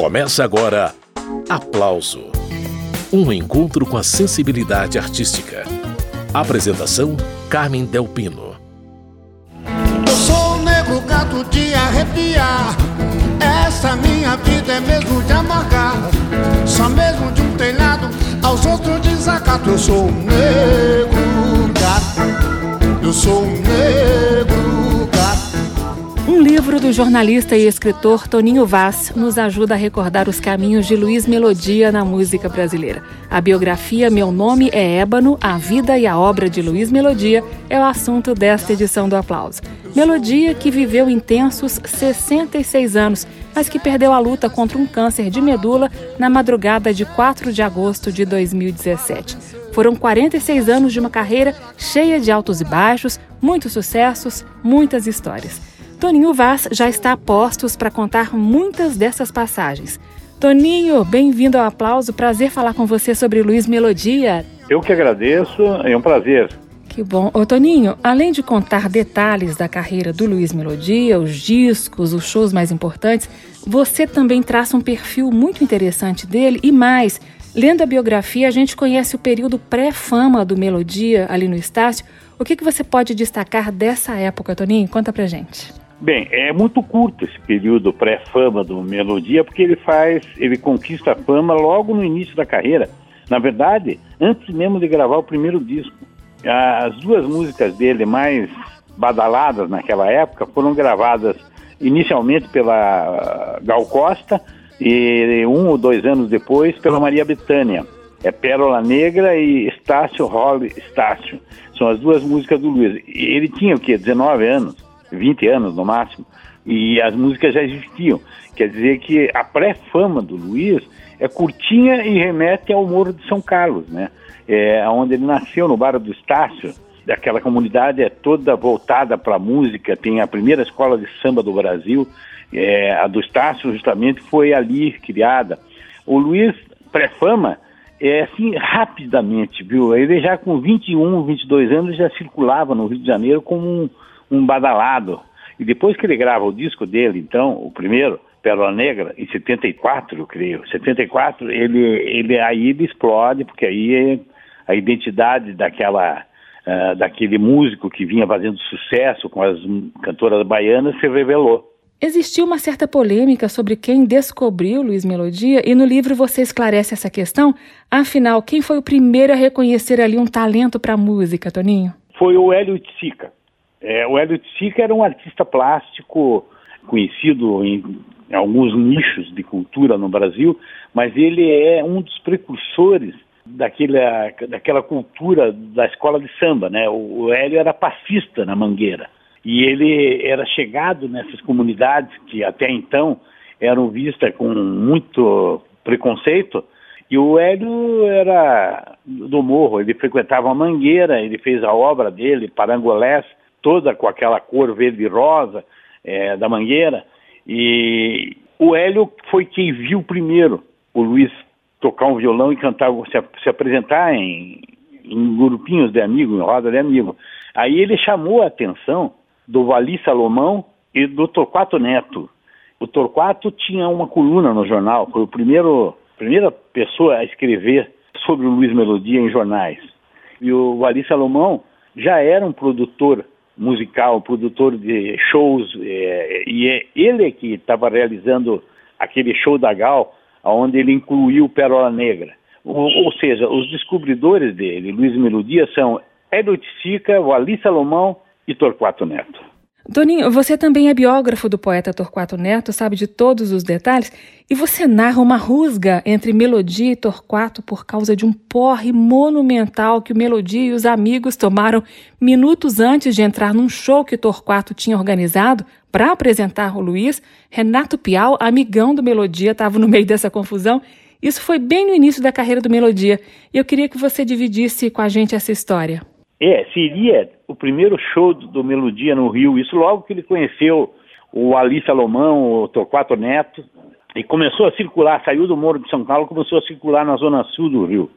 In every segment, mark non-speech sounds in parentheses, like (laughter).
Começa agora Aplauso Um encontro com a sensibilidade artística. Apresentação: Carmen Delpino. Eu sou um negro gato de arrepiar. Essa minha vida é mesmo de amargar. Só mesmo de um telhado aos outros desacato. Eu sou um negro gato. Eu sou um negro. Um livro do jornalista e escritor Toninho Vaz nos ajuda a recordar os caminhos de Luiz Melodia na música brasileira. A biografia Meu Nome é Ébano, a vida e a obra de Luiz Melodia é o assunto desta edição do Aplauso. Melodia que viveu intensos 66 anos, mas que perdeu a luta contra um câncer de medula na madrugada de 4 de agosto de 2017. Foram 46 anos de uma carreira cheia de altos e baixos, muitos sucessos, muitas histórias. Toninho Vaz já está a postos para contar muitas dessas passagens. Toninho, bem-vindo ao aplauso. Prazer falar com você sobre Luiz Melodia. Eu que agradeço, é um prazer. Que bom. Ô Toninho, além de contar detalhes da carreira do Luiz Melodia, os discos, os shows mais importantes, você também traça um perfil muito interessante dele e mais. Lendo a biografia, a gente conhece o período pré-fama do Melodia ali no Estácio. O que, que você pode destacar dessa época, Toninho? Conta pra gente. Bem, é muito curto esse período pré-fama do Melodia, porque ele faz, ele conquista a fama logo no início da carreira. Na verdade, antes mesmo de gravar o primeiro disco. As duas músicas dele mais badaladas naquela época foram gravadas inicialmente pela Gal Costa e um ou dois anos depois pela Maria Bethânia. É Pérola Negra e Estácio Holly Estácio. São as duas músicas do Luiz. Ele tinha o quê? 19 anos. 20 anos no máximo, e as músicas já existiam. Quer dizer que a pré-fama do Luiz é curtinha e remete ao Morro de São Carlos, né? É, onde ele nasceu, no Bar do Estácio. Aquela comunidade é toda voltada para a música, tem a primeira escola de samba do Brasil, é, a do Estácio justamente foi ali criada. O Luiz, pré-fama, é assim, rapidamente, viu? Ele já com 21, 22 anos já circulava no Rio de Janeiro como um, um badalado. E depois que ele grava o disco dele, então, o primeiro, Pérola Negra, em 74, eu creio, 74, ele, ele aí ele explode, porque aí a identidade daquela, uh, daquele músico que vinha fazendo sucesso com as cantoras baianas se revelou. Existiu uma certa polêmica sobre quem descobriu Luiz Melodia e no livro você esclarece essa questão. Afinal, quem foi o primeiro a reconhecer ali um talento para a música, Toninho? Foi o Hélio Tsica. É, o Hélio Sica era um artista plástico conhecido em alguns nichos de cultura no Brasil, mas ele é um dos precursores daquela, daquela cultura da escola de samba, né? O, o Hélio era passista na Mangueira e ele era chegado nessas comunidades que até então eram vistas com muito preconceito. E o Hélio era do morro, ele frequentava a Mangueira, ele fez a obra dele, Parangolés, toda com aquela cor verde-rosa é, da mangueira. E o Hélio foi quem viu primeiro o Luiz tocar um violão e cantar, se, se apresentar em, em grupinhos de amigos, em roda de amigos. Aí ele chamou a atenção do Vali Salomão e do Torquato Neto. O Torquato tinha uma coluna no jornal, foi o primeiro, primeira pessoa a escrever sobre o Luiz Melodia em jornais. E o Vali Salomão já era um produtor musical, produtor de shows, é, e é ele que estava realizando aquele show da Gal, onde ele incluiu Pérola Negra. Ou, ou seja, os descobridores dele, Luiz Melodia, são Hélio Sica, Wally Salomão e Torquato Neto. Toninho, você também é biógrafo do poeta Torquato Neto, sabe de todos os detalhes, e você narra uma rusga entre Melodia e Torquato por causa de um porre monumental que o Melodia e os amigos tomaram minutos antes de entrar num show que Torquato tinha organizado para apresentar o Luiz. Renato Pial, amigão do Melodia, estava no meio dessa confusão. Isso foi bem no início da carreira do Melodia, e eu queria que você dividisse com a gente essa história. É, seria o primeiro show do, Melodia no Rio, isso logo que ele conheceu o Ali Salomão, o Torquato Neto, e começou a circular, saiu do Morro de São Paulo, começou a circular na zona sul do Rio,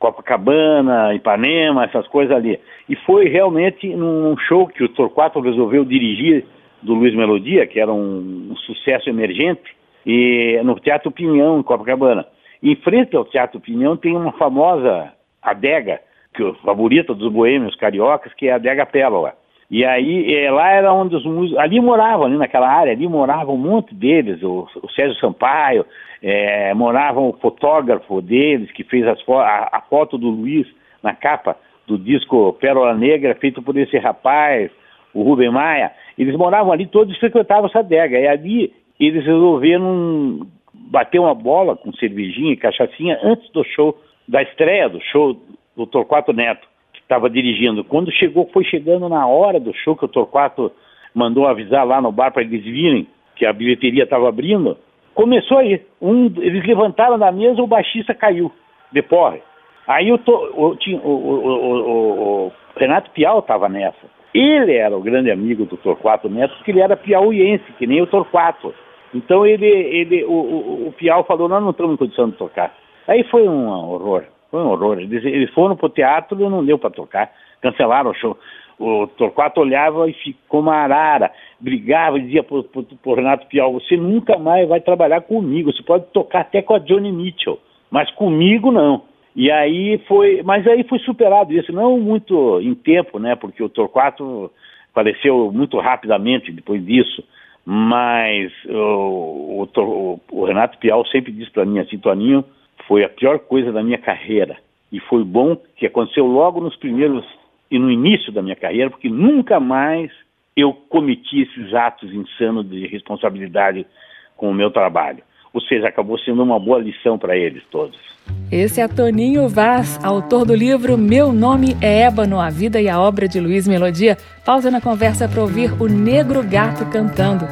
Copacabana, Ipanema, essas coisas ali. E foi realmente num show que o Torquato resolveu dirigir do Luiz Melodia, que era um, um sucesso emergente, e no Teatro Pinhão, em Copacabana. Em frente ao Teatro Pinhão tem uma famosa adega, que favorita dos boêmios cariocas, que é a adega Pérola. E aí, é, lá era onde os músicos. Ali moravam, ali naquela área, ali moravam um monte deles, o, o Sérgio Sampaio, é, morava o fotógrafo deles, que fez fo a, a, foto do Luiz na capa do disco Pérola Negra, feito por esse rapaz, o Rubem Maia. Eles moravam ali, todos frequentavam essa adega. E ali eles resolveram bater uma bola com cervejinha e cachaçinha antes do show, da estreia do show do Torquato Neto estava dirigindo. Quando chegou, foi chegando na hora do show que o Torquato mandou avisar lá no bar para eles virem que a bilheteria estava abrindo. Começou aí. Um, eles levantaram da mesa, o baixista caiu de porre. Aí o, o, o, o Renato Piau estava nessa. Ele era o grande amigo do Torquato Neto, porque ele era piauiense, que nem o Torquato. Então ele, ele, o, o, Piau falou, nós não estamos em condição de tocar. Aí foi um horror. Foi um horror. Eles, foram pro teatro não deu para tocar. Cancelaram o show. O Torquato olhava e ficou uma arara, brigava e dizia pro, pro, pro Renato Pial, você nunca mais vai trabalhar comigo, você pode tocar até com a Johnny Mitchell, mas comigo não. E aí foi, mas aí foi superado isso, não muito em tempo, né, porque o Torquato faleceu muito rapidamente depois disso, mas o, o, o Renato Pial sempre disse para mim assim, Toninho, foi a pior coisa da minha carreira. E foi bom que aconteceu logo nos primeiros e no início da minha carreira, porque nunca mais eu cometi esses atos insanos de responsabilidade com o meu trabalho. Ou seja, acabou sendo uma boa lição para eles todos. Esse é Toninho Vaz, autor do livro Meu Nome é Ébano, a vida e a obra de Luiz Melodia. Pausa na conversa para ouvir o Negro Gato cantando.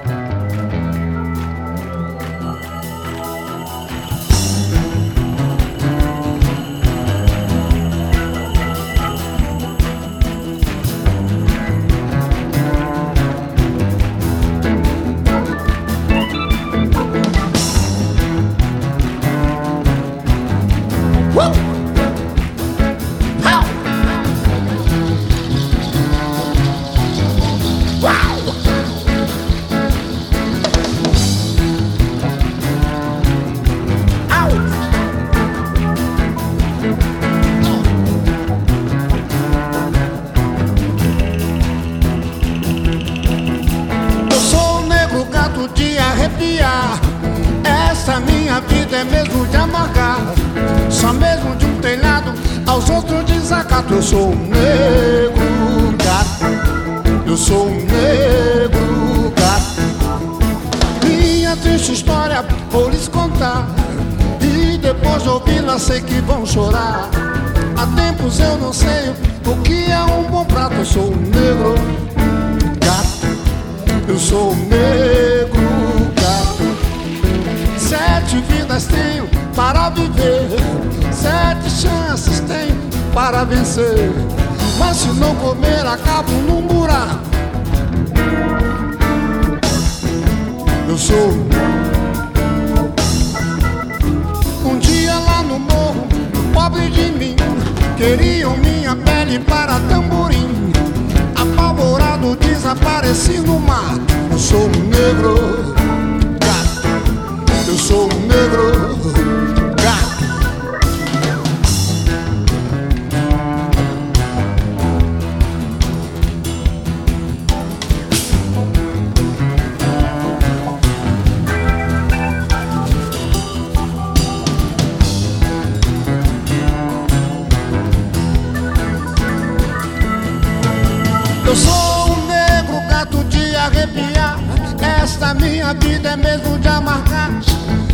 Minha vida é mesmo de amargar.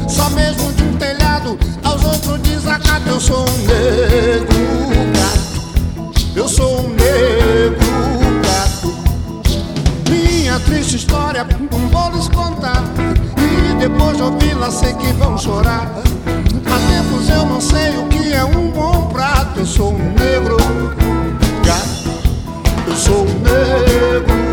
Só mesmo de um telhado aos outros desacato. Eu sou um negro gato. Eu sou um negro gato. Minha triste história não vou lhes contar. E depois de ouvi-la sei que vão chorar. Há tempos eu não sei o que é um bom prato. Eu sou um negro gato. Eu sou um negro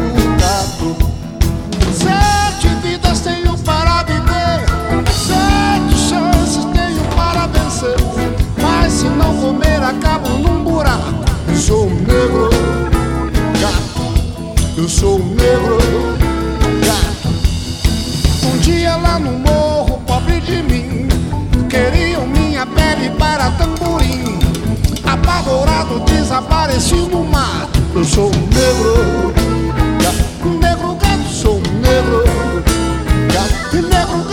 comer acabam num buraco. Eu sou um negro gato, eu sou um negro gato. Um dia lá no morro, pobre de mim, queriam minha pele para tamborim. Apavorado, desapareci no mato. Eu sou um negro gato, um negro gato, sou um negro gato, um negro gato.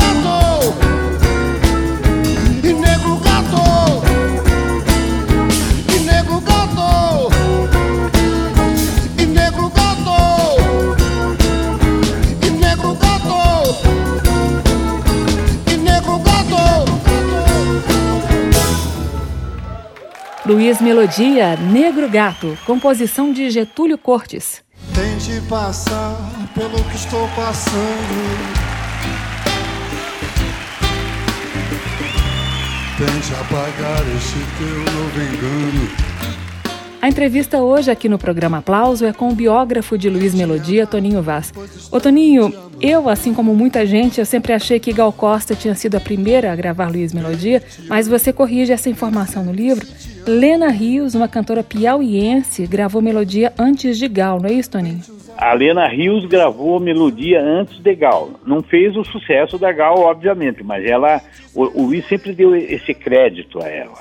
Luiz Melodia, Negro Gato, composição de Getúlio Cortes. Tente passar pelo que estou passando. Tente apagar este teu novo engano. A entrevista hoje aqui no programa Aplauso é com o biógrafo de Luiz Melodia, Toninho Vaz. Ô Toninho, eu, assim como muita gente, eu sempre achei que Gal Costa tinha sido a primeira a gravar Luiz Melodia, mas você corrige essa informação no livro. Lena Rios, uma cantora piauiense, gravou Melodia antes de Gal, não é isso, Toninho? A Lena Rios gravou melodia antes de Gal. Não fez o sucesso da Gal, obviamente, mas ela, o, o Luiz sempre deu esse crédito a ela.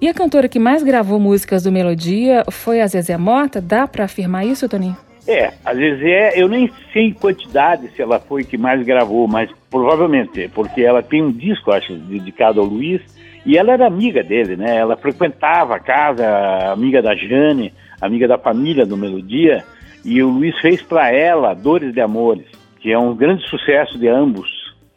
E a cantora que mais gravou músicas do Melodia foi a Zezé Mota? Dá para afirmar isso, Toninho? É, a Zezé, eu nem sei em quantidade se ela foi que mais gravou, mas provavelmente, porque ela tem um disco, acho, dedicado ao Luiz, e ela era amiga dele, né? Ela frequentava a casa, amiga da Jane, amiga da família do Melodia, e o Luiz fez para ela Dores de Amores, que é um grande sucesso de ambos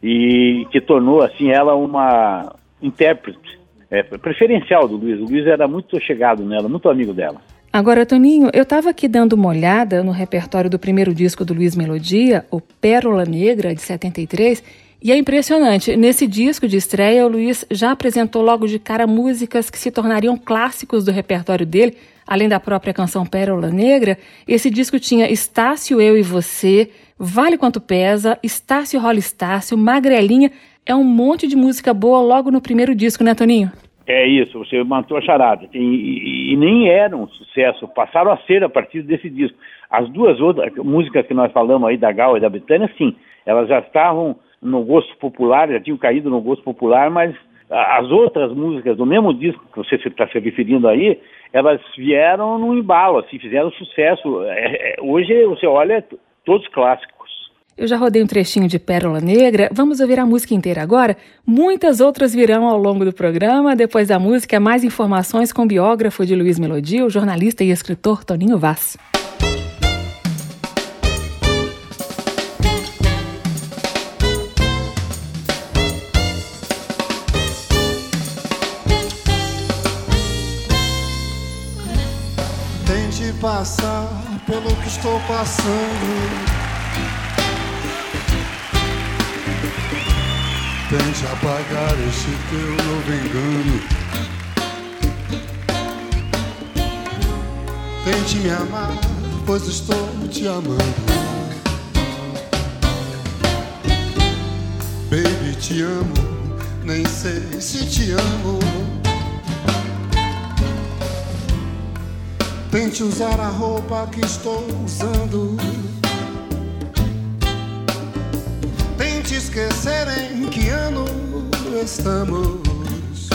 e que tornou assim ela uma intérprete é, preferencial do Luiz. O Luiz era muito chegado nela, muito amigo dela. Agora, Toninho, eu estava aqui dando uma olhada no repertório do primeiro disco do Luiz Melodia, o Pérola Negra, de 73, e é impressionante. Nesse disco de estreia, o Luiz já apresentou logo de cara músicas que se tornariam clássicos do repertório dele, além da própria canção Pérola Negra. Esse disco tinha Estácio, Eu e Você, Vale Quanto Pesa, Estácio Rola Estácio, Magrelinha. É um monte de música boa logo no primeiro disco, né, Toninho? É isso, você matou a charada. E, e, nem eram um sucesso, passaram a ser a partir desse disco. As duas outras músicas que nós falamos aí, da Gal e da Betânia, sim, elas já estavam no gosto popular, já tinham caído no gosto popular, mas as outras músicas do mesmo disco que você está se referindo aí, elas vieram no embalo, assim, fizeram sucesso. É, é, hoje você olha todos clássicos. Eu já rodei um trechinho de Pérola Negra, vamos ouvir a música inteira agora? Muitas outras virão ao longo do programa. Depois da música, mais informações com o biógrafo de Luiz Melodia, o jornalista e escritor Toninho Vaz. Passar pelo que estou passando. Tente apagar este teu novo engano. Tente me amar, pois estou te amando. Baby, te amo, nem sei se te amo. Tente usar a roupa que estou usando. Tente esquecer em que ano estamos.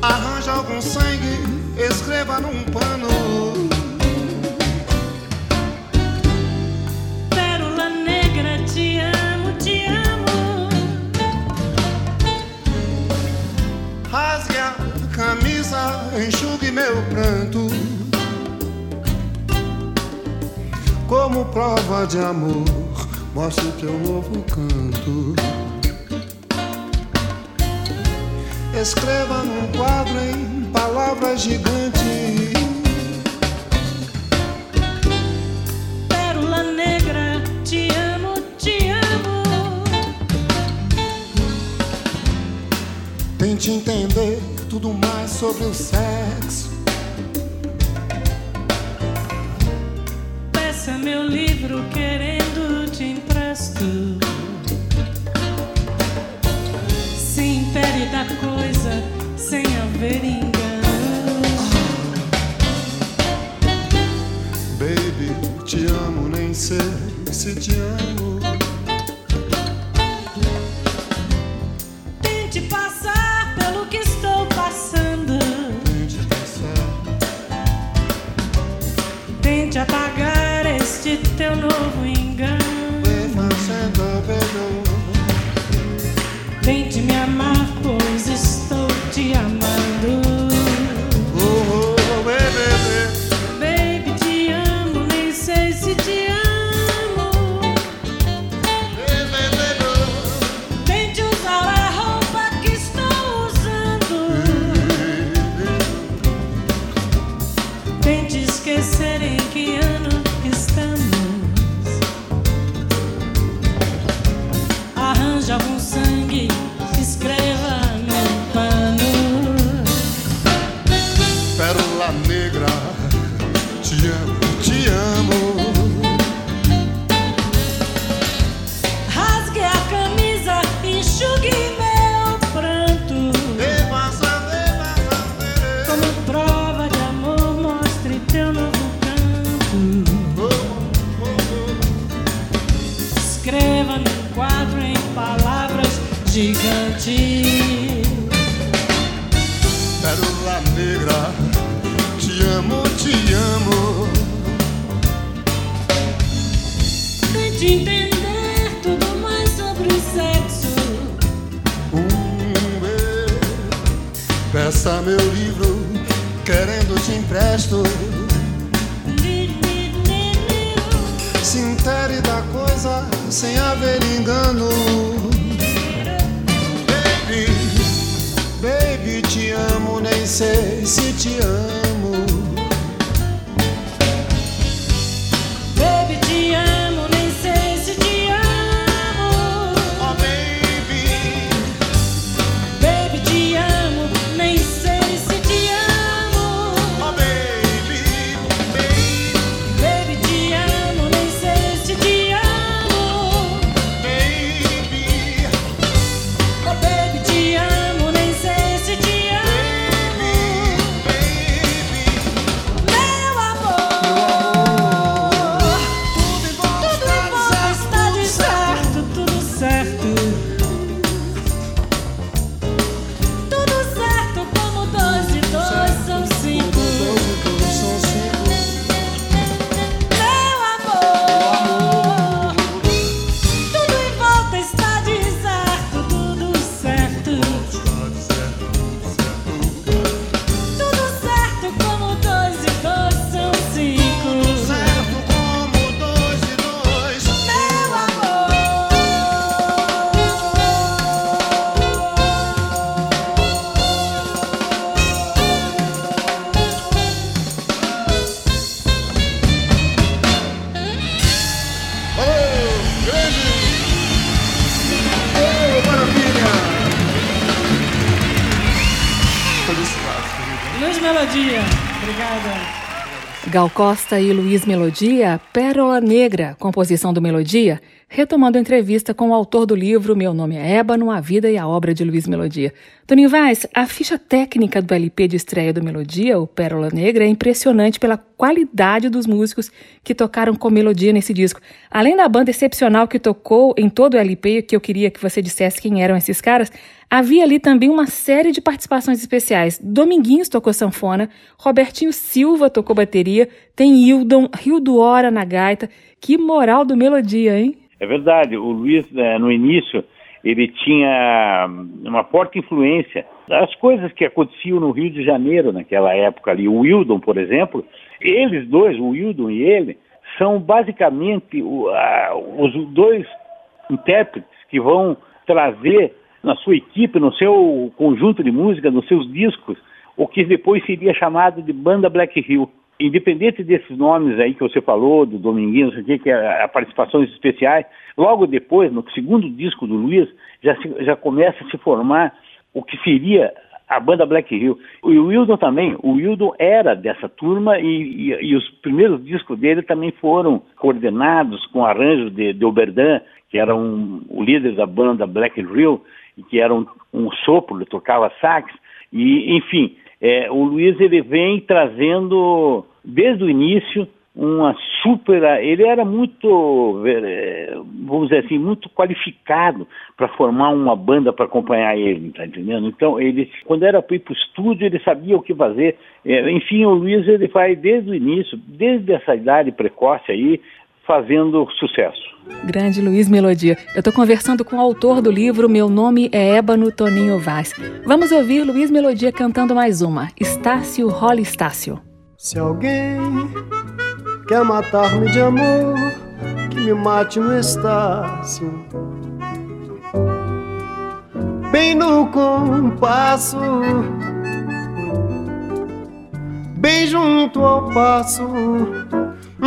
Arranja algum sangue, escreva num pano. Pérola negra, te amo, te amo. Rasgue a camisa, enxugue meu pranto. Como prova de amor, mostre teu novo canto. Escreva num quadro em palavras gigantes. Pérola negra, te amo, te amo. Tente entender tudo mais sobre o sexo. Peça meu livro querendo te empresto. Se impede da coisa sem haver engano. Baby, te amo, nem sei se te amo. love. Peça meu livro, querendo te empresto. Li, li, li, li. Se intere da coisa sem haver engano. Baby, baby, te amo, nem sei se te amo. Melodia, obrigada. Gal Costa e Luiz Melodia, Pérola Negra, composição do Melodia, retomando a entrevista com o autor do livro Meu Nome é Ébano, A Vida e a Obra de Luiz Melodia. Toninho Vaz, a ficha técnica do LP de estreia do Melodia, o Pérola Negra, é impressionante pela qualidade dos músicos que tocaram com Melodia nesse disco. Além da banda excepcional que tocou em todo o LP, que eu queria que você dissesse quem eram esses caras, havia ali também uma série de participações especiais. Dominguinhos tocou sanfona, Robertinho Silva tocou bateria, tem Hildon, Rio do Hora na gaita. Que moral do Melodia, hein? É verdade, o Luiz, eh, no início, ele tinha uma forte influência das coisas que aconteciam no Rio de Janeiro naquela época ali. O Wildon, por exemplo, eles dois, o Wildon e ele, são basicamente os dois intérpretes que vão trazer na sua equipe, no seu conjunto de música, nos seus discos, o que depois seria chamado de banda Black Hill. Independente desses nomes aí que você falou, do Dominguinho, não sei o que, que é a participações especiais, logo depois, no segundo disco do Luiz, já, se- já começa a se formar o que seria a banda Black Hill. O Wildon também, o Wildon era dessa turma e, e- e os primeiros discos dele também foram coordenados com arranjos de, de Oberdan, que era um, o líder da banda Black Hill, e que era um, um sopro, ele tocava sax, e enfim, é, o Luiz ele vem trazendo desde o início uma super. Ele era muito, eh, vamos dizer assim, muito qualificado para formar uma banda para acompanhar ele, tá entendendo? Então, ele, quando era para ir para o estúdio, ele sabia o que fazer. Eh, enfim, o Luiz ele vai desde o início, desde essa idade precoce aí, fazendo sucesso. Grande Luiz Melodia. Eu estou conversando com o autor do livro Meu Nome é Ébano Toninho Vaz. Vamos ouvir Luiz Melodia cantando mais uma. Estácio Rola Estácio. Se alguém quer matar-me de amor, que me mate no Estácio. Bem no compasso, bem junto ao passo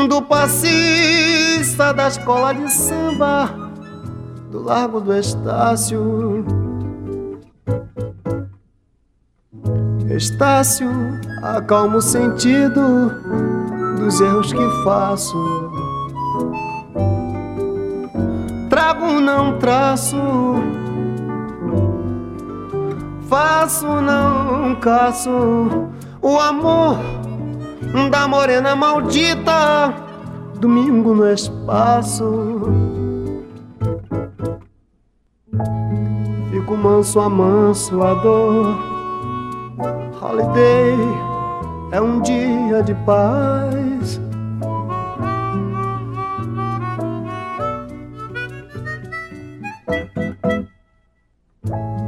do passista da escola de samba do Largo do Estácio. Estácio, acalma o sentido dos erros que faço. Trago, não traço. Faço, não caço. O amor da morena maldita. Domingo no espaço. logo manso a manso a dor. Holiday é um dia de paz.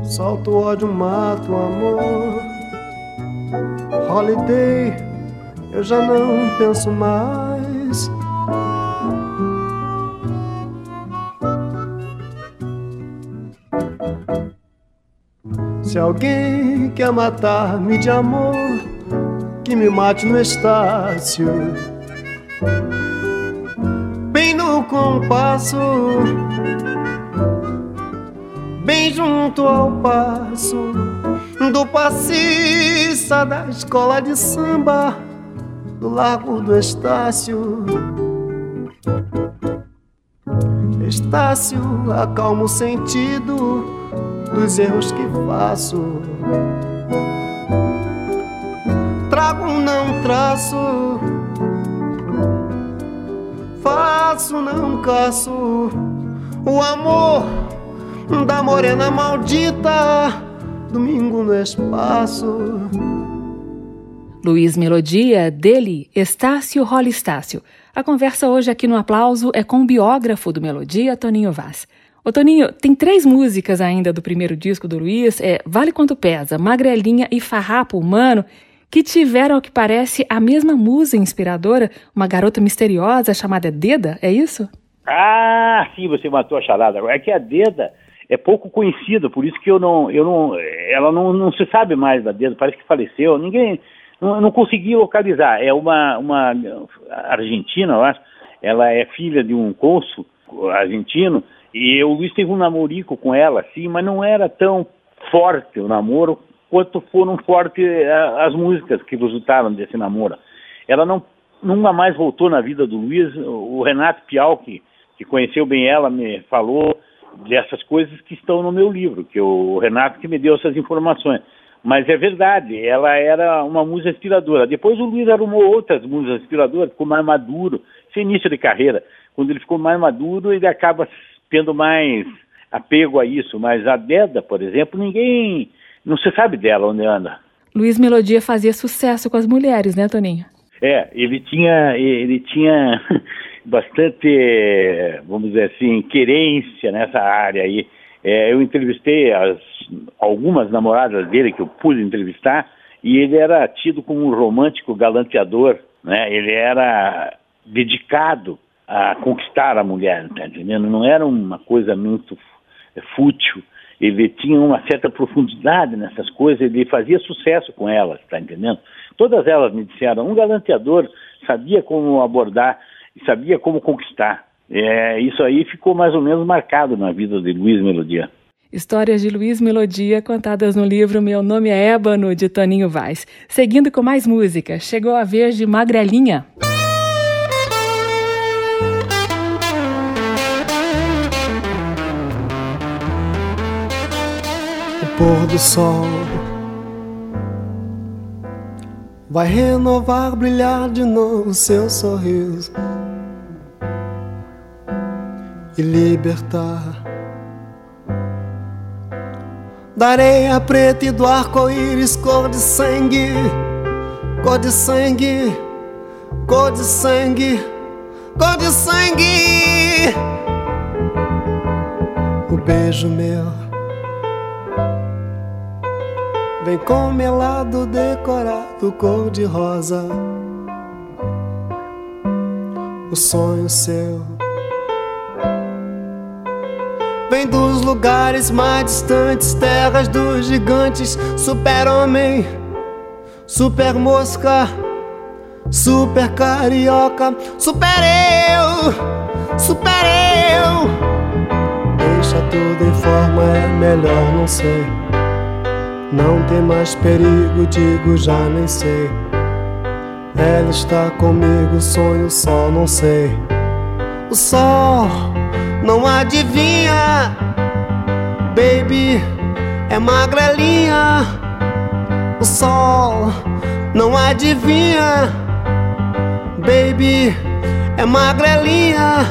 Solto ódio, mato o amor. Holiday, eu já não penso mais. Se alguém quer matar-me de amor, que me mate no estácio. Bem no compasso, bem junto ao passo do passista da escola de samba do Largo do Estácio. Estácio acalma o sentido dos erros que faço. Trago, não traço, faço, não caço. O amor da morena maldita, domingo no espaço. Luiz Melodia, dele, Estácio Rola Estácio. A conversa hoje aqui no Aplauso é com o biógrafo do Melodia, Toninho Vaz. Ô Toninho, tem três músicas ainda do primeiro disco do Luiz, é Vale Quanto Pesa, Magrelinha e Farrapo Humano, que tiveram, ao que parece, a mesma musa inspiradora, uma garota misteriosa chamada Deda, é isso? Ah, sim, você matou a charada. É que a Deda é pouco conhecida, por isso que eu não, eu não, ela não, não se sabe mais da Deda, parece que faleceu, ninguém, não, não consegui localizar. É uma, uma argentina, eu acho, ela é filha de um cônsul argentino, e o Luiz teve um namorico com ela, assim, mas não era tão forte o namoro quanto foram fortes eh, as músicas que resultaram desse namoro. Ela não nunca mais voltou na vida do Luiz. O Renato Pial, que, que conheceu bem ela, me falou dessas coisas que estão no meu livro, que o Renato que me deu essas informações. Mas é verdade, ela era uma musa inspiradora. Depois o Luiz arrumou outras musas inspiradoras, ficou mais maduro, sem início de carreira. Quando ele ficou mais maduro, ele acaba tendo mais apego a isso, mas a Deda, por exemplo, ninguém. não se sabe dela onde anda. Luiz Melodia fazia sucesso com as mulheres, né, Toninho? É, ele tinha, ele tinha (laughs) bastante, vamos dizer assim, querência nessa área aí. É, eu entrevistei as, algumas namoradas dele que eu pude entrevistar e ele era tido como um romântico galanteador, né? Ele era dedicado a conquistar a mulher, tá entendendo? Não era uma coisa muito fútil. Ele tinha uma certa profundidade nessas coisas, ele fazia sucesso com elas, tá entendendo? Todas elas me disseram, um galanteador sabia como abordar e sabia como conquistar. É, isso aí ficou mais ou menos marcado na vida de Luiz Melodia. Histórias de Luiz Melodia contadas no livro Meu Nome é Ébano, de Toninho Vaz. Seguindo com mais música, chegou a vez de Magrelinha. Pôr do sol. Vai renovar, brilhar de novo seu sorriso e libertar. Da areia preta e do arco-íris cor de sangue, cor de sangue, cor de sangue, cor de sangue. O beijo meu Vem com melado decorado cor de rosa. O sonho seu Vem dos lugares mais distantes Terras dos gigantes. Super-homem Super mosca Super carioca Super eu Super eu Deixa tudo em forma, é melhor não sei não tem mais perigo, digo já nem sei. Ela está comigo, sonho só não sei. O sol não adivinha, baby, é magrelinha. O sol não adivinha, baby, é magrelinha.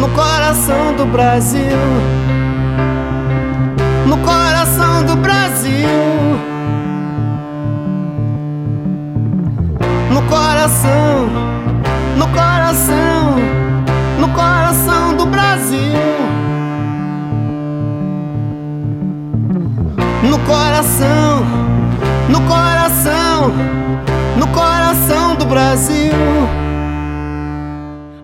No coração do Brasil no coração do Brasil. No coração, no coração, no coração do Brasil. No coração, no coração, no coração do Brasil.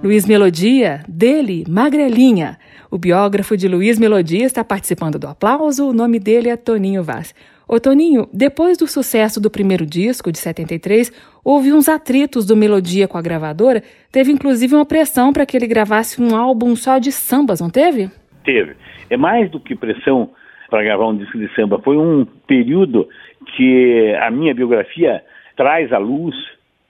Luiz Melodia, dele, Magrelinha. O biógrafo de Luiz Melodia está participando do aplauso. O nome dele é Toninho Vaz. Ô Toninho, depois do sucesso do primeiro disco, de 73, houve uns atritos do Melodia com a gravadora. Teve inclusive uma pressão para que ele gravasse um álbum só de sambas, não teve? Teve. É mais do que pressão para gravar um disco de samba. Foi um período que a minha biografia traz à luz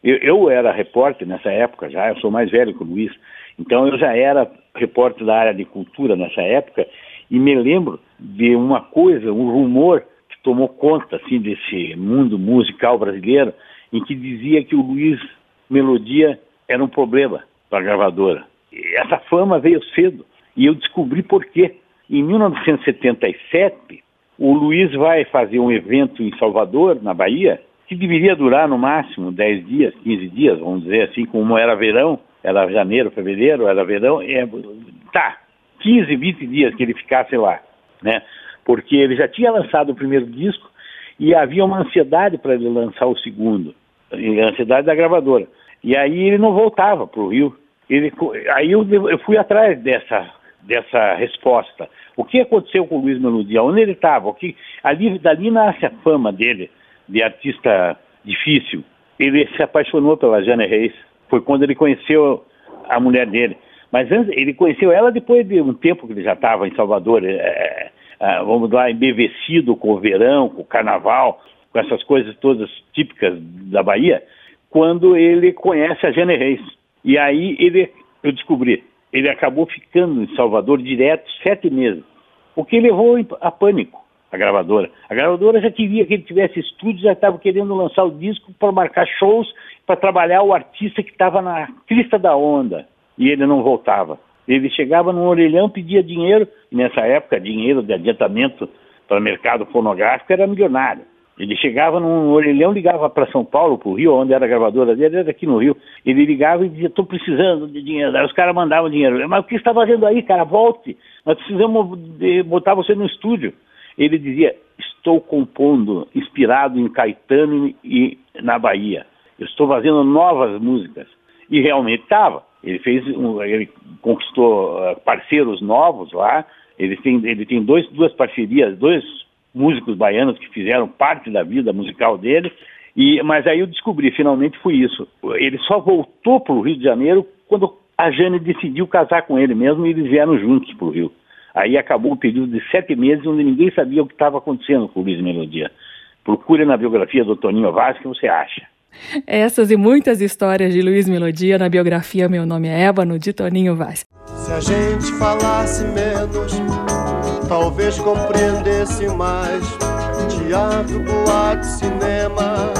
eu, eu, era repórter nessa época já, eu sou mais velho que o Luiz, então eu já era repórter da área de cultura nessa época e me lembro de uma coisa, um rumor que tomou conta assim desse mundo musical brasileiro, em que dizia que o Luiz Melodia era um problema para a gravadora. E essa fama veio cedo e eu descobri por quê. Em 1977, o Luiz vai fazer um evento em Salvador, na Bahia, que deveria durar no máximo 10 dias, 15 dias, vamos dizer assim, como era verão, era janeiro, fevereiro, era verão, é, tá, 15, 20 dias que ele ficasse lá, né? Porque ele já tinha lançado o primeiro disco e havia uma ansiedade para ele lançar o segundo, a ansiedade da gravadora. E aí ele não voltava para o Rio. Ele, aí eu, eu fui atrás dessa, dessa resposta. O que aconteceu com o Luiz Melodia? Onde ele estava? Ali, dali nasce a fama dele de artista difícil, ele se apaixonou pela Jane Reis. Foi quando ele conheceu a mulher dele. Mas antes, ele conheceu ela depois de um tempo que ele já estava em Salvador, é, é, vamos lá, embevecido com o verão, com o carnaval, com essas coisas todas típicas da Bahia, quando ele conhece a Jane Reis. E aí ele, eu descobri, ele acabou ficando em Salvador direto sete meses, o que levou a pânico a gravadora. A gravadora já queria que ele tivesse estúdio, já estava querendo lançar o disco para marcar shows, para trabalhar o artista que estava na crista da onda. E ele não voltava. Ele chegava num orelhão, pedia dinheiro, e nessa época, dinheiro de adiantamento para mercado fonográfico era milionário. Ele chegava num orelhão, ligava para São Paulo, para o Rio, onde era a gravadora dele, era aqui no Rio. Ele ligava e dizia, estou precisando de dinheiro. Aí os caras mandavam dinheiro. Mas o que você está fazendo aí, cara? Volte. Nós precisamos botar você no estúdio. Ele dizia: Estou compondo inspirado em Caetano e na Bahia. Eu estou fazendo novas músicas. E realmente estava. Ele fez, um, ele conquistou uh, parceiros novos lá. Ele tem, ele tem dois, duas parcerias, dois músicos baianos que fizeram parte da vida musical dele. E, mas aí eu descobri, finalmente foi isso. Ele só voltou para o Rio de Janeiro quando a Jane decidiu casar com ele mesmo e eles vieram juntos para o Rio. Aí acabou um período de sete meses onde ninguém sabia o que estava acontecendo com o Luiz Melodia. Procure na biografia do Toninho Vaz que você acha. Essas e muitas histórias de Luiz Melodia na biografia Meu Nome é Ébano, de Toninho Vaz. Se a gente falasse menos, talvez compreendesse mais. Teatro, boate, cinema,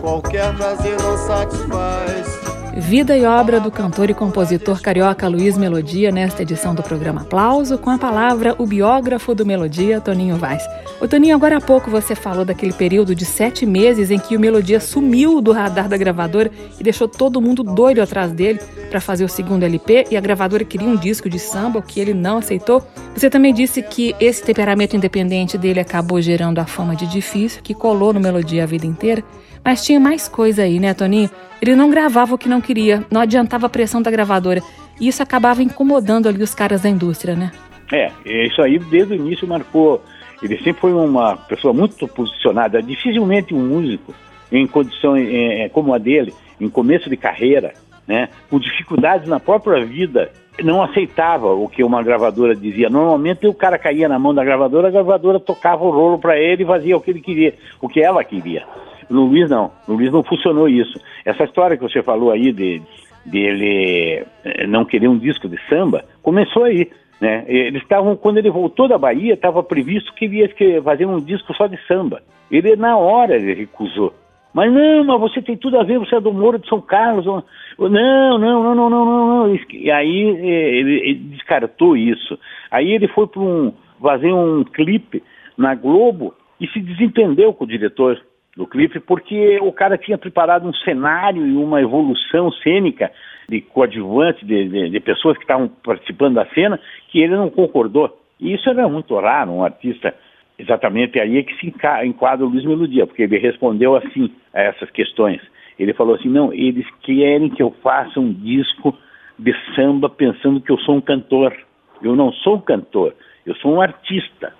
qualquer prazer não satisfaz. Vida e obra do cantor e compositor carioca Luiz Melodia nesta edição do programa Aplauso, com a palavra o biógrafo do Melodia, Toninho Vaz. O Toninho, agora há pouco você falou daquele período de sete meses em que o Melodia sumiu do radar da gravadora e deixou todo mundo doido atrás dele para fazer o segundo LP e a gravadora queria um disco de samba, o que ele não aceitou. Você também disse que esse temperamento independente dele acabou gerando a fama de difícil, que colou no Melodia a vida inteira. Mas tinha mais coisa aí, né, Toninho? Ele não gravava o que não queria, não adiantava a pressão da gravadora. E isso acabava incomodando ali os caras da indústria, né? É, isso aí desde o início marcou. Ele sempre foi uma pessoa muito posicionada. Dificilmente um músico em condições é, como a dele, em começo de carreira, né, com dificuldades na própria vida, não aceitava o que uma gravadora dizia. Normalmente o cara caía na mão da gravadora, a gravadora tocava o rolo para ele e fazia o que ele queria, o que ela queria. No Luiz não, no Luiz não funcionou isso. Essa história que você falou aí de, de ele eh, não querer um disco de samba, começou aí. Né? Eles estavam, quando ele voltou da Bahia, estava previsto que ele ia fazer um disco só de samba. Ele, na hora, ele recusou. Mas não, mas você tem tudo a ver, você é do Moro de São Carlos. Não, não, não, não, não, não, não. E aí eh, ele, ele descartou isso. Aí ele foi para um, fazer um clipe na Globo e se desentendeu com o diretor do clipe porque o cara tinha preparado um cenário e uma evolução cênica de coadjuvantes, de, de, de pessoas que estavam participando da cena, que ele não concordou. E isso era muito raro, um artista exatamente aí é que se enquadra o Luiz Melodia, porque ele respondeu assim a essas questões. Ele falou assim, não, eles querem que eu faça um disco de samba pensando que eu sou um cantor. Eu não sou um cantor, eu sou um artista.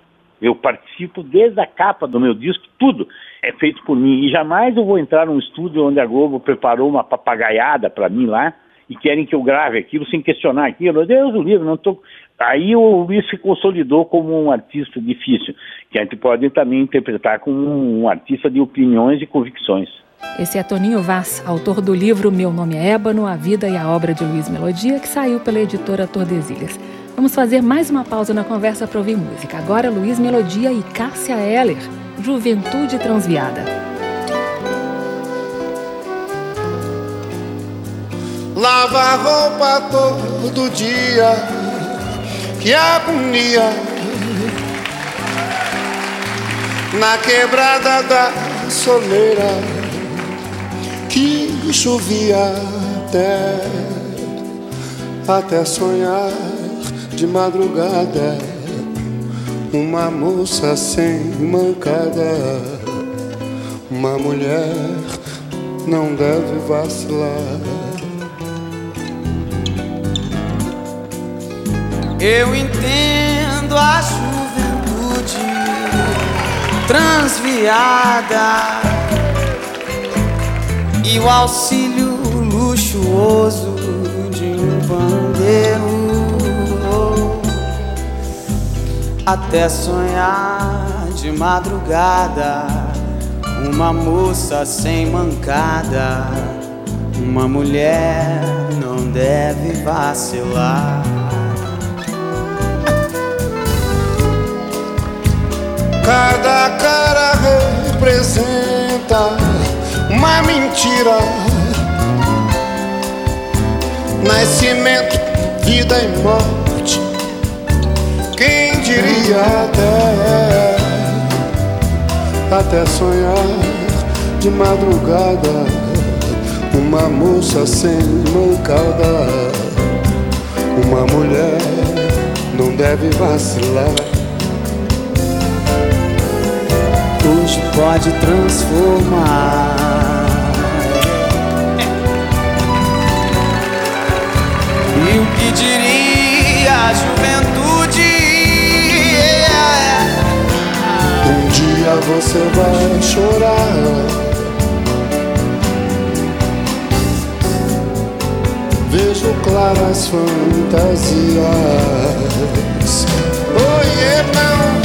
Eu participo desde a capa do meu disco, tudo é feito por mim. E jamais eu vou entrar num estúdio onde a Globo preparou uma papagaiada para mim lá e querem que eu grave aquilo sem questionar aquilo. Deus o livro, não tô. Aí o Luiz se consolidou como um artista difícil, que a gente pode também interpretar como um artista de opiniões e convicções. Esse é Toninho Vaz, autor do livro Meu Nome é Ébano, A Vida e a Obra de Luiz Melodia, que saiu pela editora Tordesilhas. Vamos fazer mais uma pausa na conversa para ouvir música. Agora Luiz Melodia e Cássia Eller, Juventude Transviada. Lava roupa todo dia, que agonia. Na quebrada da soleira, que chovia até, até sonhar de madrugada. Uma moça sem mancada, uma mulher não deve vacilar. Eu entendo a juventude transviada e o auxílio luxuoso de um bandeiro até sonhar de madrugada uma moça sem mancada, uma mulher não deve vacilar. Cada cara representa uma mentira. Nascimento, vida e morte. Quem diria até, até sonhar de madrugada uma moça sem mancada, uma mulher não deve vacilar. hoje pode transformar. E o que diria a juventude? Dia você vai chorar. Vejo claras fantasias. Oiê, não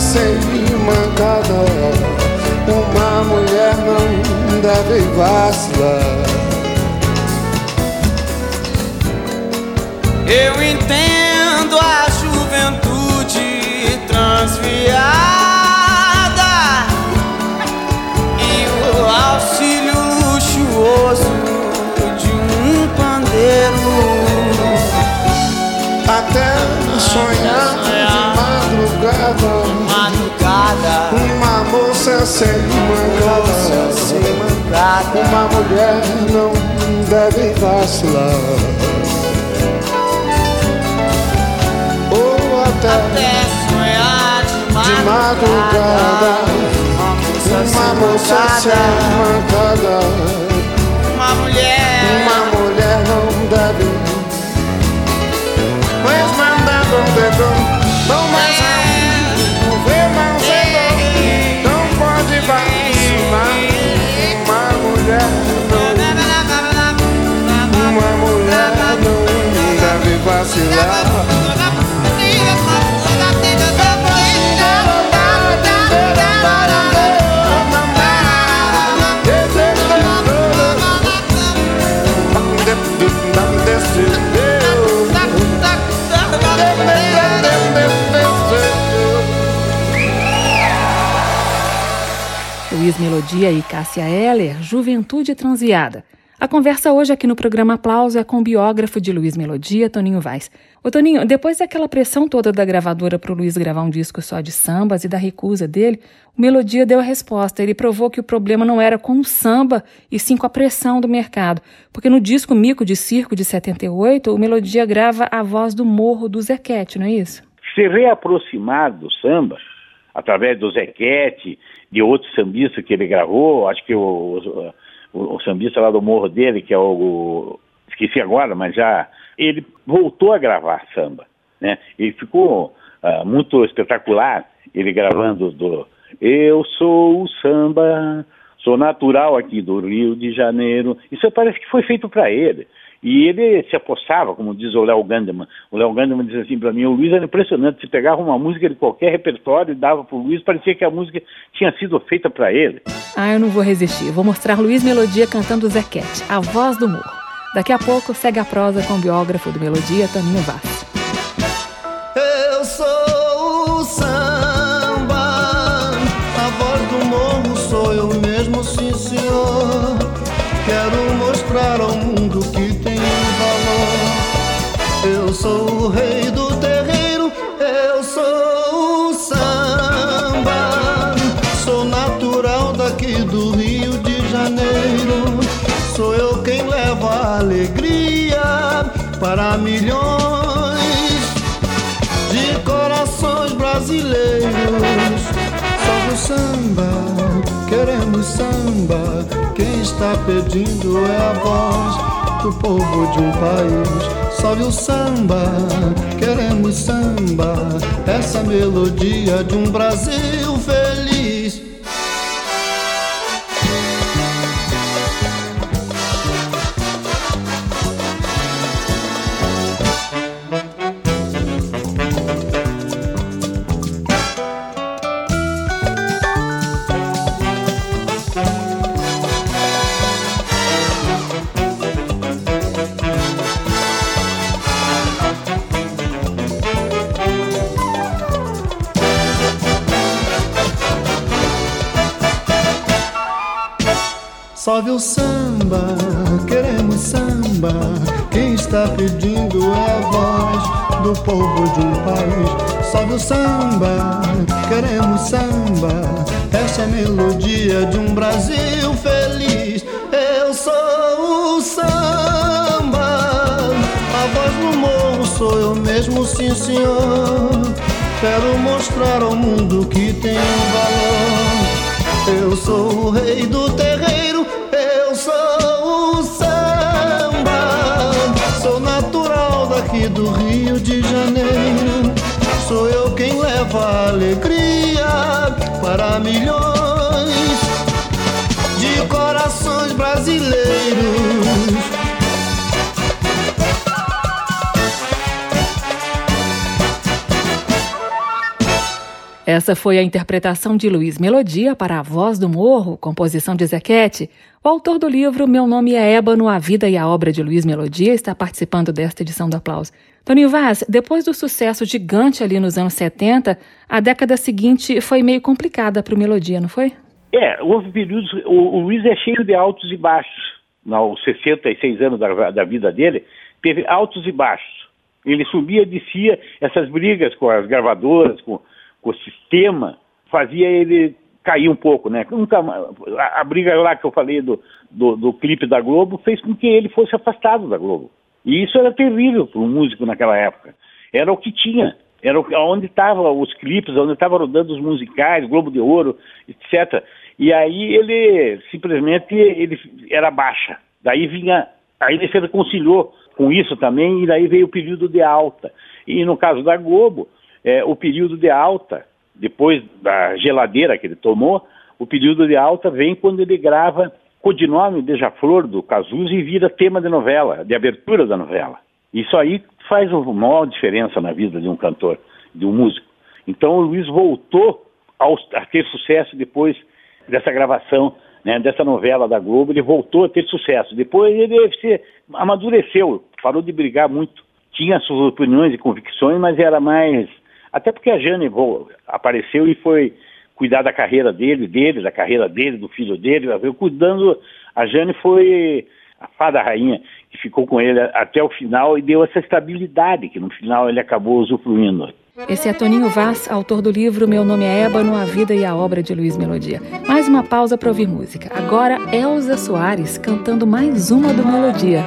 sem mancada uma mulher não deve vacilar Eu entendo a juventude transviada e o auxílio luxuoso de um pandeiro. até sonhar sem mancada uma mulher não deve vacilar. Ou até Até sonhar de de madrugada. uma moça sem mancada Luiz Melodia e Cássia Heller, Juventude Transviada. A conversa hoje aqui no programa Aplauso é com o biógrafo de Luiz Melodia, Toninho Vaz. Ô Toninho, depois daquela pressão toda da gravadora para o Luiz gravar um disco só de sambas e da recusa dele, o Melodia deu a resposta. Ele provou que o problema não era com o samba, e sim com a pressão do mercado. Porque no disco Mico de Circo de 78, o Melodia grava a voz do morro do Zequete, não é isso? Se reaproximar do samba, através do Zequete, de outros sambistas que ele gravou, acho que o o, o sambista lá do morro dele, que é o, esqueci agora, mas já ele voltou a gravar samba, né? E ficou uh, muito espetacular ele gravando do Eu sou o samba, sou natural aqui do Rio de Janeiro. Isso parece que foi feito para ele. E ele se apostava, como diz o Léo Gandeman. O Léo Gandeman diz assim para mim, o Luiz era impressionante, se pegava uma música de qualquer repertório e dava para o Luiz, parecia que a música tinha sido feita para ele. Ah, eu não vou resistir. Vou mostrar Luiz Melodia cantando Zequete, a voz do morro. Daqui a pouco segue a prosa com o biógrafo do Melodia, Toninho Vaz. Eu sou Quem leva alegria para milhões de corações brasileiros. Salve o samba, queremos samba. Quem está pedindo é a voz do povo de um país. Salve o samba, queremos samba. Essa melodia de um Brasil está pedindo é a voz do povo de um país. Salve o samba, queremos samba. Essa é a melodia de um Brasil feliz. Eu sou o samba, a voz do morro sou eu mesmo, sim senhor. Quero mostrar ao mundo que tem valor. Eu sou o rei do terreiro, daqui do Rio de Janeiro. Sou eu quem leva alegria para milhões de corações brasileiros. Essa foi a interpretação de Luiz Melodia para A Voz do Morro, composição de Zequete. O autor do livro Meu Nome é Ébano, A Vida e a Obra de Luiz Melodia está participando desta edição do Aplauso. Toninho Vaz, depois do sucesso gigante ali nos anos 70, a década seguinte foi meio complicada para o Melodia, não foi? É, houve períodos. O, o Luiz é cheio de altos e baixos. Aos 66 anos da, da vida dele, teve altos e baixos. Ele subia e descia essas brigas com as gravadoras, com, com o sistema, fazia ele cair um pouco, né? Nunca, a, a briga lá que eu falei do, do, do clipe da Globo fez com que ele fosse afastado da Globo. E isso era terrível para um músico naquela época. Era o que tinha. Era onde estavam os clipes, onde estavam rodando os musicais, Globo de Ouro, etc. E aí ele simplesmente ele era baixa. Daí vinha, aí ele se reconciliou com isso também, e daí veio o período de alta. E no caso da Globo, é, o período de alta, depois da geladeira que ele tomou, o período de alta vem quando ele grava Codinome Beija-Flor do Cazuza e vira tema de novela, de abertura da novela. Isso aí faz uma maior diferença na vida de um cantor, de um músico. Então o Luiz voltou ao, a ter sucesso depois dessa gravação, né, dessa novela da Globo, ele voltou a ter sucesso. Depois ele se amadureceu, parou de brigar muito. Tinha suas opiniões e convicções, mas era mais. Até porque a Jane apareceu e foi cuidar da carreira dele, dele, da carreira dele, do filho dele, eu cuidando, a Jane foi a fada rainha que ficou com ele até o final e deu essa estabilidade que no final ele acabou usufruindo. Esse é Toninho Vaz, autor do livro Meu Nome é Ébano, A Vida e a Obra de Luiz Melodia. Mais uma pausa para ouvir música. Agora, Elza Soares cantando mais uma do Melodia.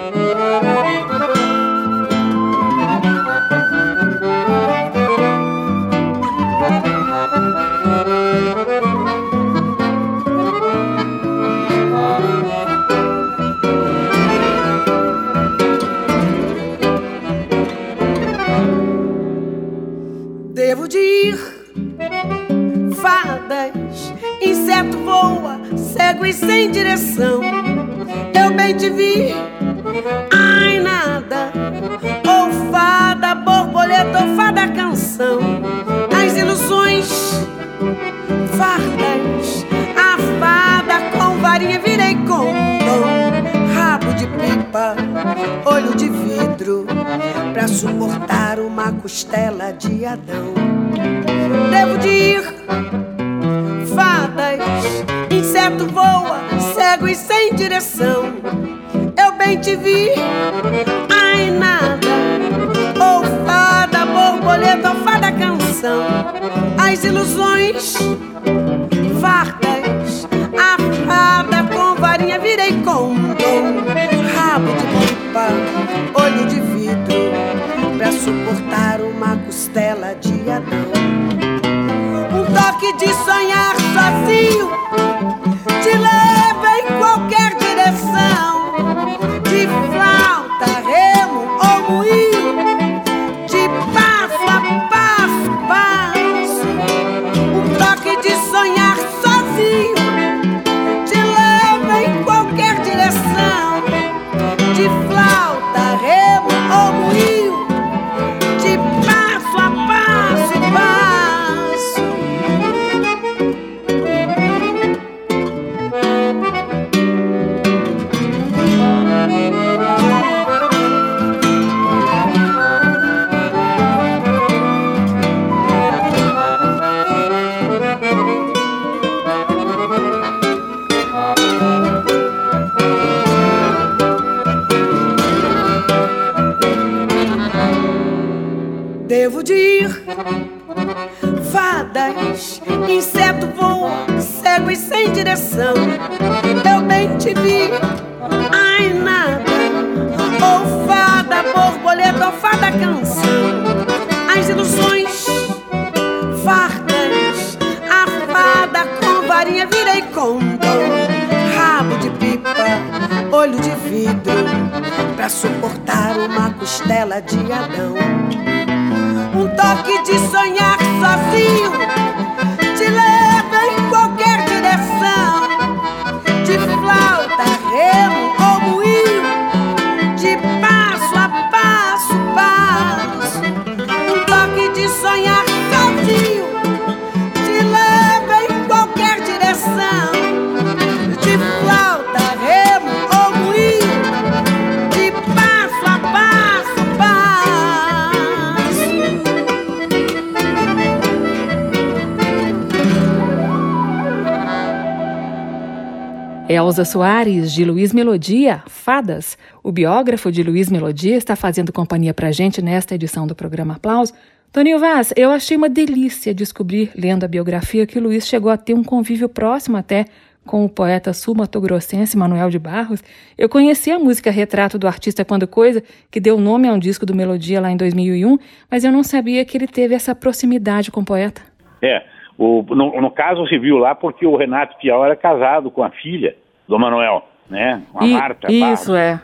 Elza Soares, de Luiz Melodia, Fadas. O biógrafo de Luiz Melodia está fazendo companhia pra gente nesta edição do programa Aplauso. Toninho Vaz, eu achei uma delícia descobrir, lendo a biografia, que Luiz chegou a ter um convívio próximo até com o poeta sul-matogrossense Manuel de Barros. Eu conheci a música Retrato do Artista Quando Coisa, que deu nome a um disco do Melodia lá em 2001, mas eu não sabia que ele teve essa proximidade com o poeta. É, o, no, no caso se viu lá porque o Renato Piau era casado com a filha do Manuel, né? Com a E- Marta. isso, é.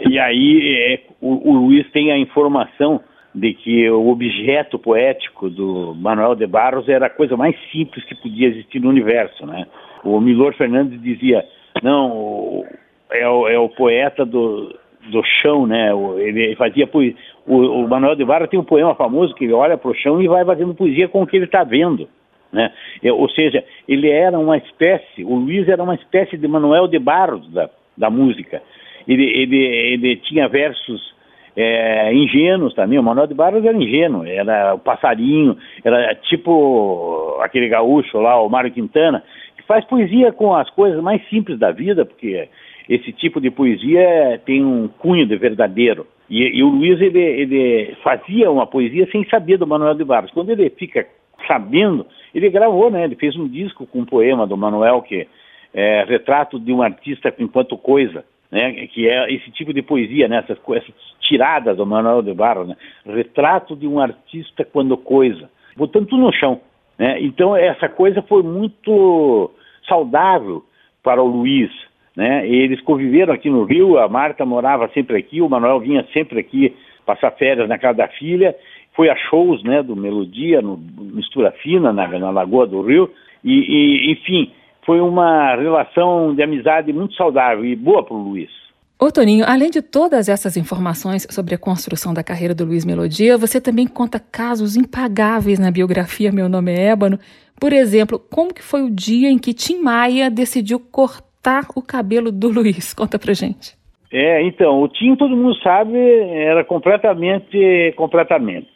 E aí é, o, o Luiz tem a informação de que o objeto poético do Manuel de Barros era a coisa mais simples que podia existir no universo, né? O Milor Fernandes dizia, não, é o, é o poeta do, do chão, né? O- Ele fazia poesia. O, o Manuel de Barros tem um poema famoso que ele olha para o chão e vai fazendo poesia com o que ele está vendo. Né? É, Ou seja, ele era uma espécie, o Luiz era uma espécie de Manuel de Barros da, da música. Ele, ele, ele tinha versos é, ingênuos também. O Manuel de Barros era ingênuo, era o passarinho, era tipo aquele gaúcho lá, o Mário Quintana, que faz poesia com as coisas mais simples da vida, porque esse tipo de poesia tem um cunho de verdadeiro. E, e o Luiz ele, ele, fazia uma poesia sem saber do Manuel de Barros. Quando ele fica sabendo, ele gravou, né? Ele fez um disco com um poema do Manuel que é Retrato de um Artista enquanto Coisa, né? Que é esse tipo de poesia, né? Essas, essas tiradas do Manuel de Barros, né? Retrato de um Artista quando Coisa, botando tudo no chão, né? Então essa coisa foi muito saudável para o Luiz, né? Eles conviveram aqui no Rio, a Marta morava sempre aqui, o Manuel vinha sempre aqui passar férias na casa da filha, foi a shows, né, do Melodia, no Mistura Fina, na, na Lagoa do Rio, e, e, enfim, foi uma relação de amizade muito saudável e boa para o Luiz. Ô Toninho, além de todas essas informações sobre a construção da carreira do Luiz Melodia, você também conta casos impagáveis na biografia Meu Nome é Ébano. Por exemplo, como que foi o dia em que Tim Maia decidiu cortar o cabelo do Luiz? Conta pra gente. É, então, o Tim, todo mundo sabe, era completamente, completamente.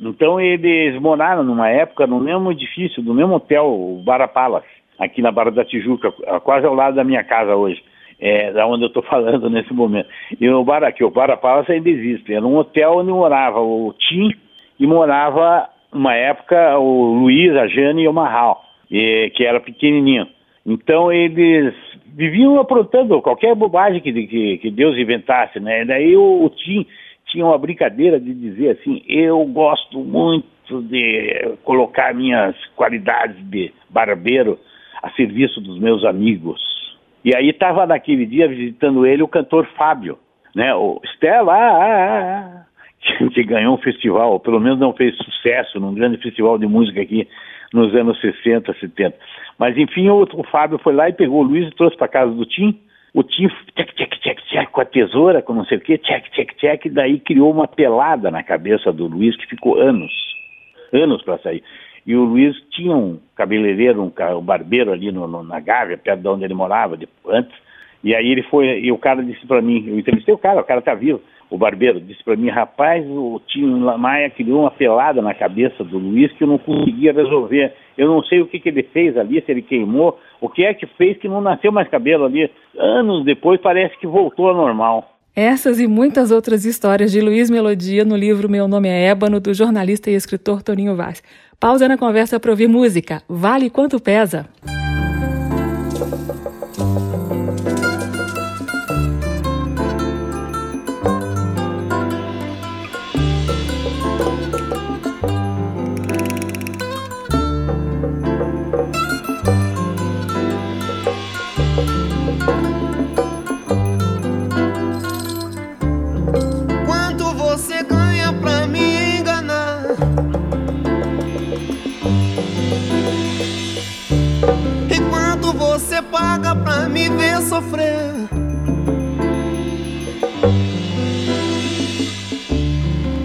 Então eles moraram numa época no mesmo edifício, no mesmo hotel, o Barra Palace, aqui na Barra da Tijuca, quase ao lado da minha casa hoje, é, da onde eu estou (laughs) falando nesse momento. E o Bar aqui, o Barra Palace ainda existe. Era um hotel onde morava o Tim e morava, uma época, o Luiz, a Jane e o Marral, e, que era pequenininho. Então eles viviam aprontando qualquer bobagem que, que, que Deus inventasse, né? Daí o, o Tim tinha uma brincadeira de dizer assim, eu gosto muito de colocar minhas qualidades de barbeiro a serviço dos meus amigos. E aí estava naquele dia visitando ele o cantor Fábio, né? O Stella, ah, ah, ah, (laughs) que ganhou um festival, pelo menos não fez sucesso num grande festival de música aqui nos anos 60, 70. Mas enfim, o, o Fábio foi lá e pegou o Luiz e trouxe para casa do Tim. O Tim, tchek, tchek, tchek, tchek, com a tesoura, com não sei o quê, tchek, tchek, tchek, e daí criou uma pelada na cabeça do Luiz que ficou anos, anos para sair. E o Luiz tinha um cabeleireiro, um, um barbeiro ali no, no, na Gávea, perto de onde ele morava de, antes, e aí ele foi, e o cara disse para mim, eu entrevistei o cara, o cara tá vivo, o barbeiro, disse para mim, rapaz, o Tim Maia criou uma pelada na cabeça do Luiz que eu não conseguia resolver. Eu não sei o que, que ele fez ali, se ele queimou, o que é que fez que não nasceu mais cabelo ali. Anos depois parece que voltou ao normal. Essas e muitas outras histórias de Luiz Melodia no livro Meu Nome é Ébano, do jornalista e escritor Toninho Vaz. Pausa na conversa para ouvir música. Vale quanto pesa? Sofrer.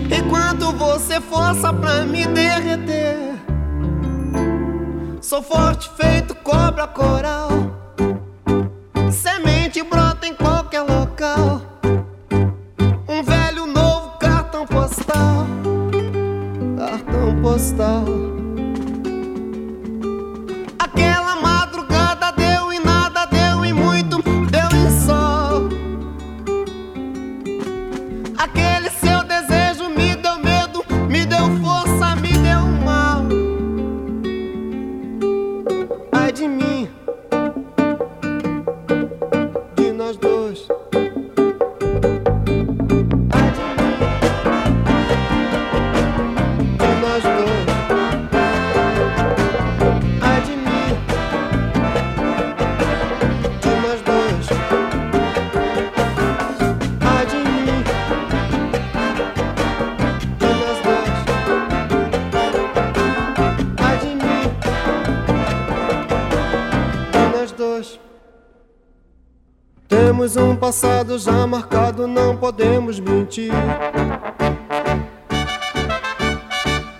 Enquanto você força pra me derreter, sou forte feito cobra coral. Semente brota em qualquer local. Um velho novo cartão postal. Cartão postal. Temos um passado já marcado, não podemos mentir.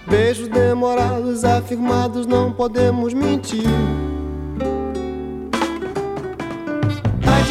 Beijos demorados, afirmados, não podemos mentir. Ai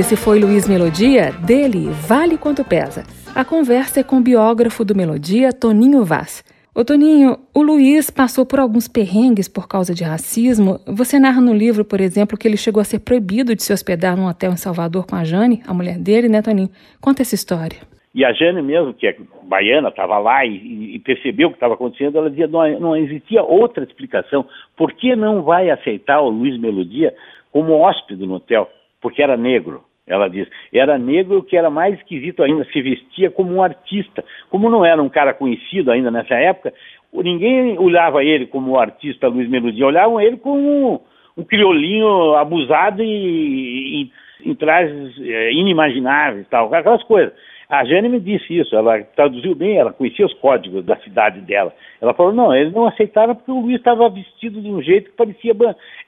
Esse foi Luiz Melodia, dele Vale Quanto Pesa. A conversa é com o biógrafo do Melodia, Toninho Vaz. Ô Toninho, o Luiz passou por alguns perrengues por causa de racismo. Você narra no livro, por exemplo, que ele chegou a ser proibido de se hospedar num hotel em Salvador com a Jane, a mulher dele, né, Toninho? Conta essa história. E a Jane mesmo, que é baiana, estava lá e, e, percebeu o que estava acontecendo, ela dizia, não, não existia outra explicação. Por que não vai aceitar o Luiz Melodia como hóspede no hotel? Porque era negro ela diz. Era negro, o que era mais esquisito ainda, se vestia como um artista. Como não era um cara conhecido ainda nessa época, ninguém olhava ele como o artista Luiz Melodia, olhavam ele como um, um criolinho abusado e, e em trajes é, inimagináveis, tal, aquelas coisas. A Jane me disse isso, ela traduziu bem, ela conhecia os códigos da cidade dela. Ela falou, não, ele não aceitava porque o Luiz estava vestido de um jeito que parecia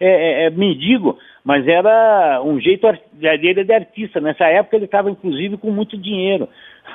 é, é, é, mendigo, mas era um jeito dele de artista. Nessa época ele estava, inclusive, com muito dinheiro.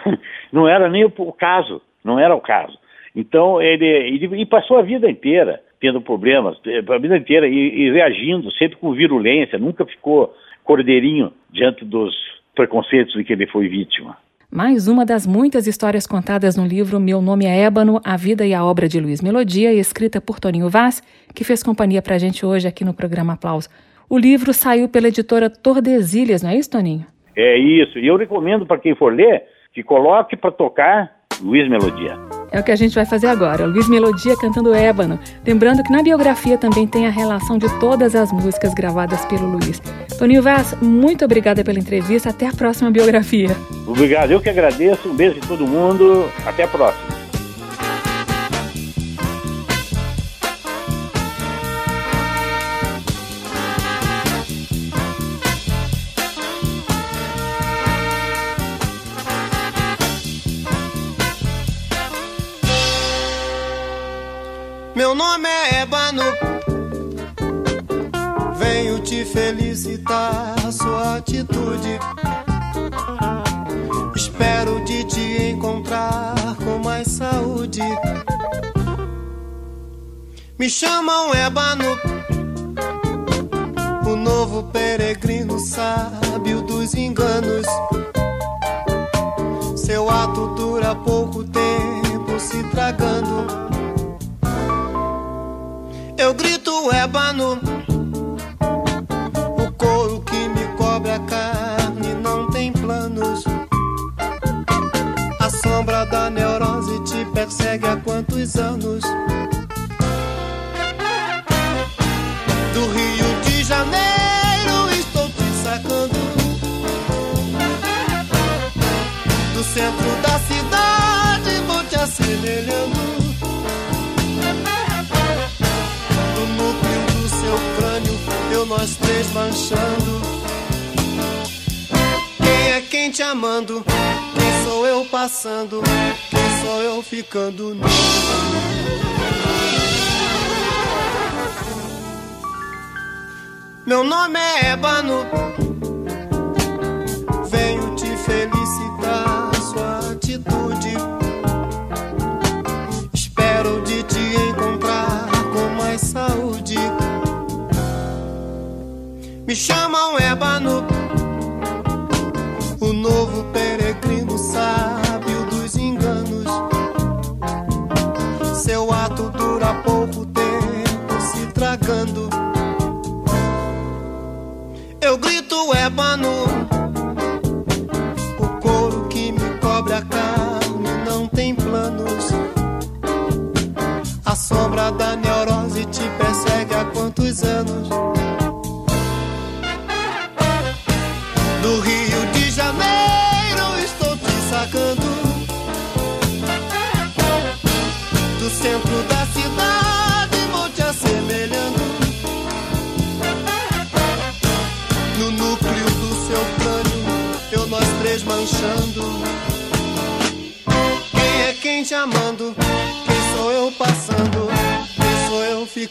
(laughs) não era nem o, caso, não era o caso. Então, ele, ele, passou a vida inteira tendo problemas, a vida inteira, e, e reagindo, sempre com virulência, nunca ficou cordeirinho diante dos preconceitos de que ele foi vítima. Mais uma das muitas histórias contadas no livro Meu Nome é Ébano, A Vida e a Obra de Luiz Melodia, escrita por Toninho Vaz, que fez companhia pra gente hoje aqui no programa Aplauso. O livro saiu pela editora Tordesilhas, não é isso, Toninho? É isso, e eu recomendo para quem for ler que coloque para tocar Luiz Melodia. É o que a gente vai fazer agora. Luiz Melodia cantando Ébano. Lembrando que na biografia também tem a relação de todas as músicas gravadas pelo Luiz. Toninho Vaz, muito obrigada pela entrevista. Até a próxima biografia. Obrigado, eu que agradeço. Um beijo de todo mundo. Até a próxima. Venho te felicitar sua atitude. Espero de te encontrar com mais saúde. Me chamam Ébano, o novo peregrino sábio dos enganos. Seu ato dura pouco tempo se tragando eu grito ébano. O couro que me cobre a carne não tem planos. A sombra da neurose te persegue há quantos anos? Do Rio de Janeiro estou te sacando. Do centro da cidade vou te assemelhando. Nós três manchando. Quem é quem te amando? Quem sou eu passando? Quem sou eu ficando? Meu nome é Ébano. Venho te felicitar sua atitude. Me chamam Ébano, o novo peregrino sábio dos enganos. Seu ato dura pouco tempo se tragando. Eu grito Ébano, o couro que me cobre a carne não tem planos. A sombra da neurose te persegue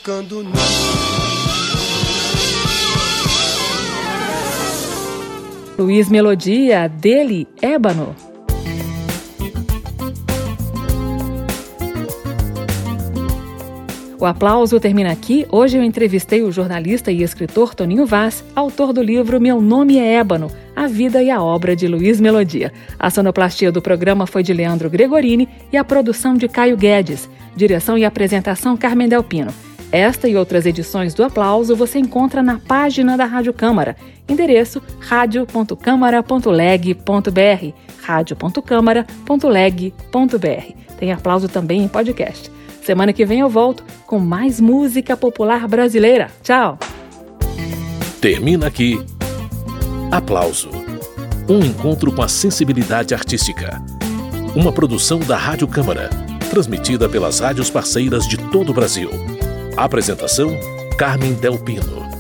ficando nu Luiz Melodia, dele, Ébano. O aplauso termina aqui. Hoje eu entrevistei o jornalista e escritor Toninho Vaz, autor do livro Meu Nome é Ébano, A Vida e a Obra de Luiz Melodia. A sonoplastia do programa foi de Leandro Gregorini e a produção de Caio Guedes. Direção e apresentação Carmen Delpino. Esta e outras edições do Aplauso você encontra na página da Rádio Câmara. Endereço radio.câmara.leg.br radio.câmara.leg.br. Tem aplauso também em podcast. Semana que vem eu volto com mais música popular brasileira. Tchau! Termina aqui. Aplauso. Um encontro com a sensibilidade artística. Uma produção da Rádio Câmara, transmitida pelas rádios parceiras de todo o Brasil. Apresentação: Carmen Del Pino.